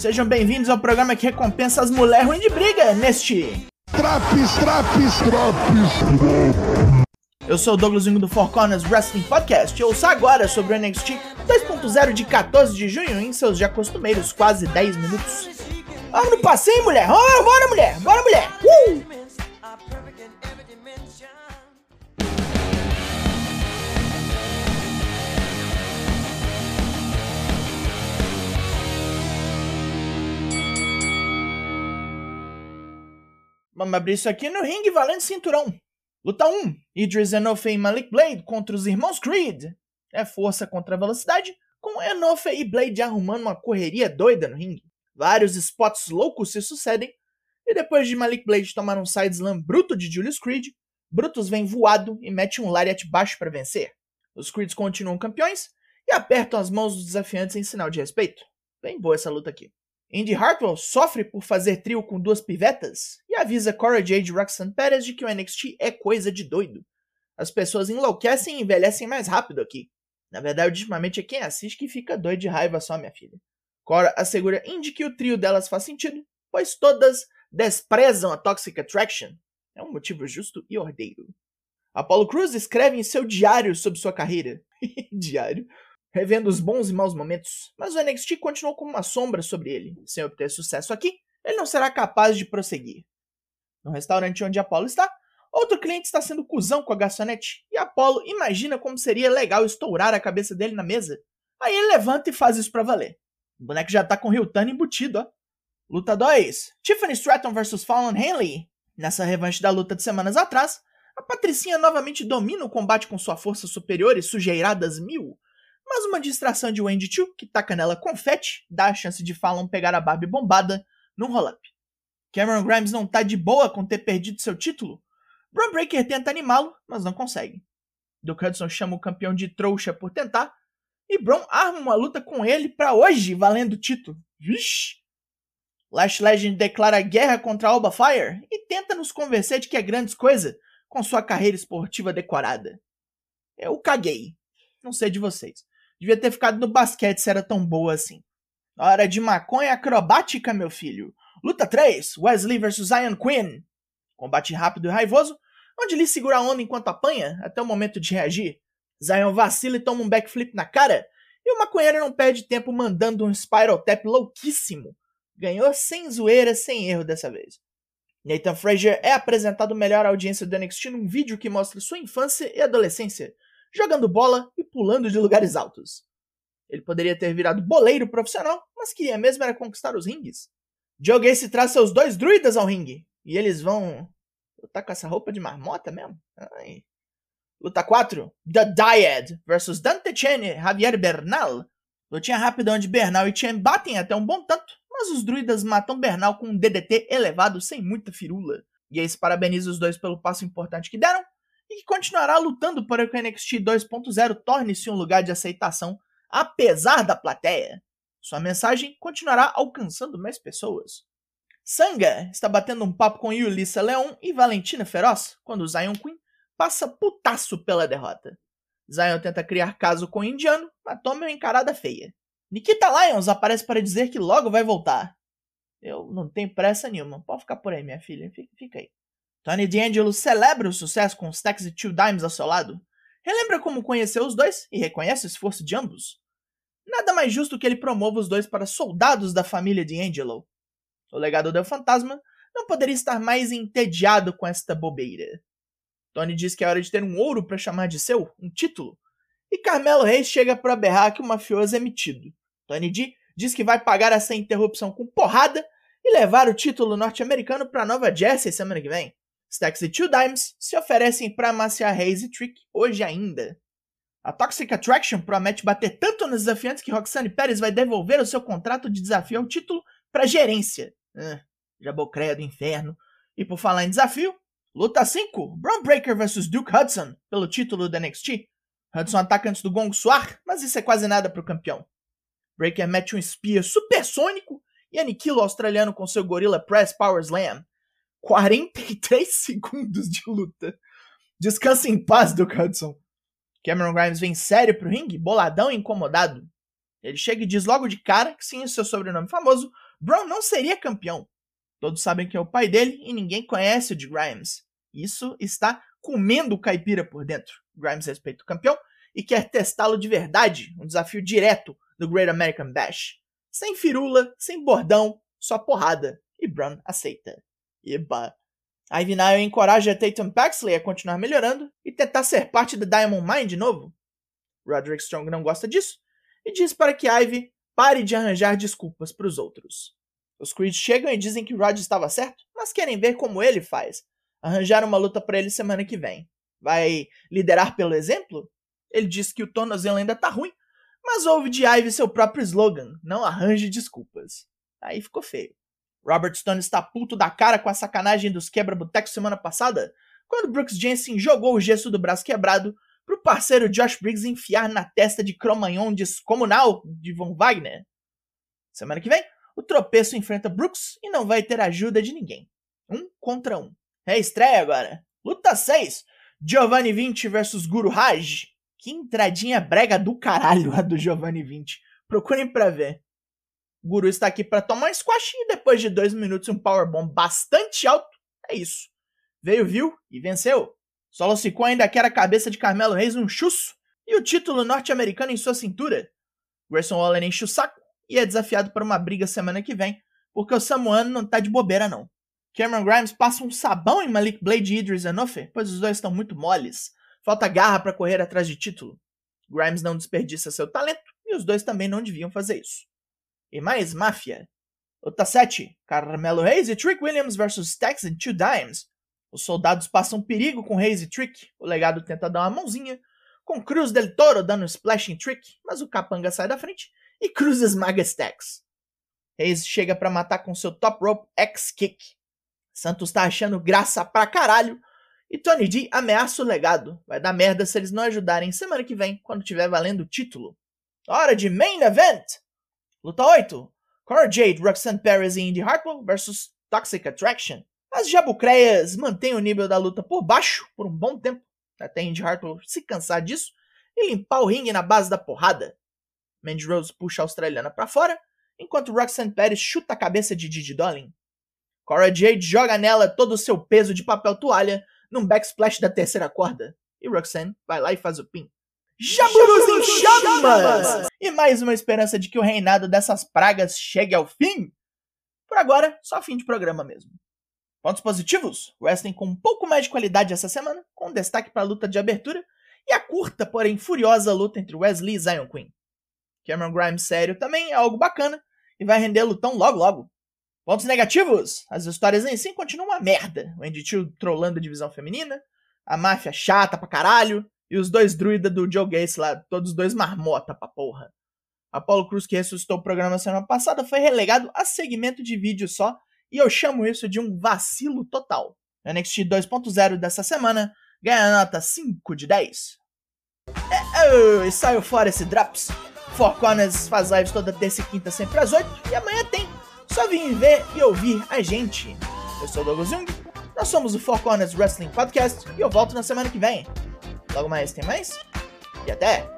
Sejam bem-vindos ao programa que recompensa as mulheres ruins de briga neste. Traps, traps, traps. Eu sou o Douglas Wingo do Four Corners Wrestling Podcast e ouça agora sobre o NXT 2.0 de 14 de junho em seus já costumeiros quase 10 minutos. Vamos no passeio, mulher! Oh, bora, mulher! Bora, mulher! Uh! Vamos abrir isso aqui no ringue valendo cinturão. Luta 1. Idris Enofe e Malik Blade contra os irmãos Creed. É força contra velocidade, com Enofe e Blade arrumando uma correria doida no ringue. Vários spots loucos se sucedem, e depois de Malik Blade tomar um sideslam bruto de Julius Creed, Brutus vem voado e mete um lariat baixo para vencer. Os Creeds continuam campeões e apertam as mãos dos desafiantes em sinal de respeito. Bem boa essa luta aqui. Indy Hartwell sofre por fazer trio com duas pivetas e avisa Cora Jade e Roxanne Perez de que o NXT é coisa de doido. As pessoas enlouquecem e envelhecem mais rápido aqui. Na verdade, ultimamente é quem assiste que fica doido de raiva só, minha filha. Cora assegura Indy que o trio delas faz sentido, pois todas desprezam a Toxic Attraction. É um motivo justo e ordeiro. Apollo Cruz escreve em seu diário sobre sua carreira. diário revendo os bons e maus momentos, mas o NXT continuou como uma sombra sobre ele. Sem obter sucesso aqui, ele não será capaz de prosseguir. No restaurante onde Apollo está, outro cliente está sendo cuzão com a garçonete, e Apollo imagina como seria legal estourar a cabeça dele na mesa. Aí ele levanta e faz isso pra valer. O boneco já tá com o Ryutano embutido, ó. Luta 2. Tiffany Stratton vs Fallon Henley. Nessa revanche da luta de semanas atrás, a Patricinha novamente domina o combate com sua força superior e sujeiradas mil, mas uma distração de Wendy Chu, que taca nela confete, dá a chance de Fallon pegar a Barbie bombada num roll-up. Cameron Grimes não tá de boa com ter perdido seu título. Braun Breaker tenta animá-lo, mas não consegue. Duke Hudson chama o campeão de trouxa por tentar, e Braun arma uma luta com ele para hoje, valendo o título. Vixe! Lash Legend declara guerra contra Alba Fire e tenta nos convencer de que é grandes coisa com sua carreira esportiva decorada. Eu caguei. Não sei de vocês. Devia ter ficado no basquete se era tão boa assim. Hora de maconha acrobática, meu filho. Luta 3: Wesley vs Zion Quinn. Combate rápido e raivoso, onde Lee segura a onda enquanto apanha, até o momento de reagir. Zion vacila e toma um backflip na cara, e o maconheiro não perde tempo mandando um Spiral Tap louquíssimo. Ganhou sem zoeira, sem erro dessa vez. Nathan Frazier é apresentado melhor à audiência do NXT num vídeo que mostra sua infância e adolescência, jogando bola e pulando de lugares altos. Ele poderia ter virado boleiro profissional, mas queria mesmo era conquistar os rings. Joe Gacy traz seus dois druidas ao ringue, e eles vão lutar com essa roupa de marmota mesmo? Ai. Luta 4, The Dyad versus Dante Chen e Javier Bernal. Lutinha rápida onde Bernal e Chen batem até um bom tanto, mas os druidas matam Bernal com um DDT elevado sem muita firula. E aí parabeniza os dois pelo passo importante que deram, e continuará lutando para que o NXT 2.0 torne-se um lugar de aceitação, apesar da plateia. Sua mensagem continuará alcançando mais pessoas. Sanga está batendo um papo com Yulissa Leon e Valentina Feroz quando Zion Queen passa putaço pela derrota. Zion tenta criar caso com o indiano, mas toma uma encarada feia. Nikita Lyons aparece para dizer que logo vai voltar. Eu não tenho pressa nenhuma. Pode ficar por aí, minha filha. Fica aí. Tony D'Angelo celebra o sucesso com os Taxi Two Dimes ao seu lado, relembra como conheceu os dois e reconhece o esforço de ambos. Nada mais justo que ele promova os dois para soldados da família D'Angelo. O legado do fantasma não poderia estar mais entediado com esta bobeira. Tony diz que é hora de ter um ouro para chamar de seu, um título, e Carmelo Reis chega para berrar que o mafioso é metido. Tony D diz que vai pagar essa interrupção com porrada e levar o título norte-americano para Nova Jersey semana que vem. Stacks e Two Dimes se oferecem para amaciar Reis e Trick hoje ainda. A Toxic Attraction promete bater tanto nos desafiantes que Roxane Pérez vai devolver o seu contrato de desafio ao título para gerência. Ah, jabocreia do inferno. E por falar em desafio, luta 5, Braun Breaker vs Duke Hudson pelo título da NXT. Hudson ataca antes do gongo soar, mas isso é quase nada para o campeão. Breaker mete um espia supersônico e aniquila o australiano com seu Gorilla Press Power Slam. 43 segundos de luta. Descansa em paz, Duke Hudson. Cameron Grimes vem sério pro ringue, boladão e incomodado. Ele chega e diz logo de cara que sem o seu sobrenome famoso, Brown não seria campeão. Todos sabem que é o pai dele e ninguém conhece o de Grimes. Isso está comendo o caipira por dentro. Grimes respeita o campeão e quer testá-lo de verdade, um desafio direto do Great American Bash. Sem firula, sem bordão, só porrada. E Brown aceita. Eba. Ivy Nile encoraja Tatum Paxley a continuar melhorando e tentar ser parte da Diamond Mine de novo. Roderick Strong não gosta disso e diz para que Ivy pare de arranjar desculpas para os outros. Os Creed chegam e dizem que Rod estava certo, mas querem ver como ele faz. Arranjar uma luta para ele semana que vem. Vai liderar pelo exemplo? Ele diz que o tornozelo ainda tá ruim, mas ouve de Ivy seu próprio slogan: não arranje desculpas. Aí ficou feio. Robert Stone está puto da cara com a sacanagem dos quebra-botecos semana passada, quando Brooks Jensen jogou o gesso do braço quebrado pro parceiro Josh Briggs enfiar na testa de Cromagnon descomunal de Von Wagner. Semana que vem, o tropeço enfrenta Brooks e não vai ter ajuda de ninguém. Um contra um. É estreia agora. Luta 6. Giovanni 20 versus Guru Raj. Que entradinha brega do caralho a do Giovanni 20. Procurem pra ver. O Guru está aqui para tomar um squash e depois de dois minutos um powerbomb bastante alto, é isso. Veio, viu e venceu. Solo Sikoa ainda quer a cabeça de Carmelo Reis um chusso e o título norte-americano em sua cintura. Grayson Waller enche o saco e é desafiado para uma briga semana que vem, porque o samuano não tá de bobeira não. Cameron Grimes passa um sabão em Malik Blade e Idris Enofe, pois os dois estão muito moles. Falta garra para correr atrás de título. Grimes não desperdiça seu talento e os dois também não deviam fazer isso. E mais máfia. Luta 7. Carmelo Reis e Trick Williams versus Stacks and Two Dimes. Os soldados passam perigo com Reis e Trick. O legado tenta dar uma mãozinha, com Cruz del Toro dando um splashing trick, mas o capanga sai da frente e Cruz esmaga Stacks. Reis chega para matar com seu top rope X-Kick. Santos tá achando graça pra caralho e Tony D ameaça o legado. Vai dar merda se eles não ajudarem semana que vem, quando tiver valendo o título. Hora de Main Event! Luta 8. Cora Jade, Roxanne Perez e Indy Hartwell versus Toxic Attraction. As jabucreias mantêm o nível da luta por baixo por um bom tempo, até Indy Hartwell se cansar disso e limpar o ringue na base da porrada. Mandy Rose puxa a australiana para fora, enquanto Roxanne Perez chuta a cabeça de Didi Dolin. Cora Jade joga nela todo o seu peso de papel toalha num backsplash da terceira corda, e Roxanne vai lá e faz o pin. Jaburus em chamas! E mais uma esperança de que o reinado dessas pragas chegue ao fim. Por agora, só fim de programa mesmo. Pontos positivos? Wrestling com um pouco mais de qualidade essa semana, com destaque para a luta de abertura e a curta, porém furiosa luta entre Wesley e Zion Queen. Cameron Grimes sério também é algo bacana e vai render lutão logo logo. Pontos negativos? As histórias em si continuam uma merda. O Andy Tio trollando a divisão feminina, a máfia chata pra caralho, e os dois druidas do Joe Gacy lá, todos dois marmota pra porra. Apollo Cruz, que ressuscitou o programa semana passada, foi relegado a segmento de vídeo só e eu chamo isso de um vacilo total. NXT 2.0 dessa semana ganha nota 5 de 10. É, é, e saiu fora esse Drops. Four Corners faz lives toda terça e quinta sempre às 8 e amanhã tem. Só vim ver e ouvir a gente. Eu sou o Douglas Jung, nós somos o Four Corners Wrestling Podcast e eu volto na semana que vem. Logo mais tem mais? E até!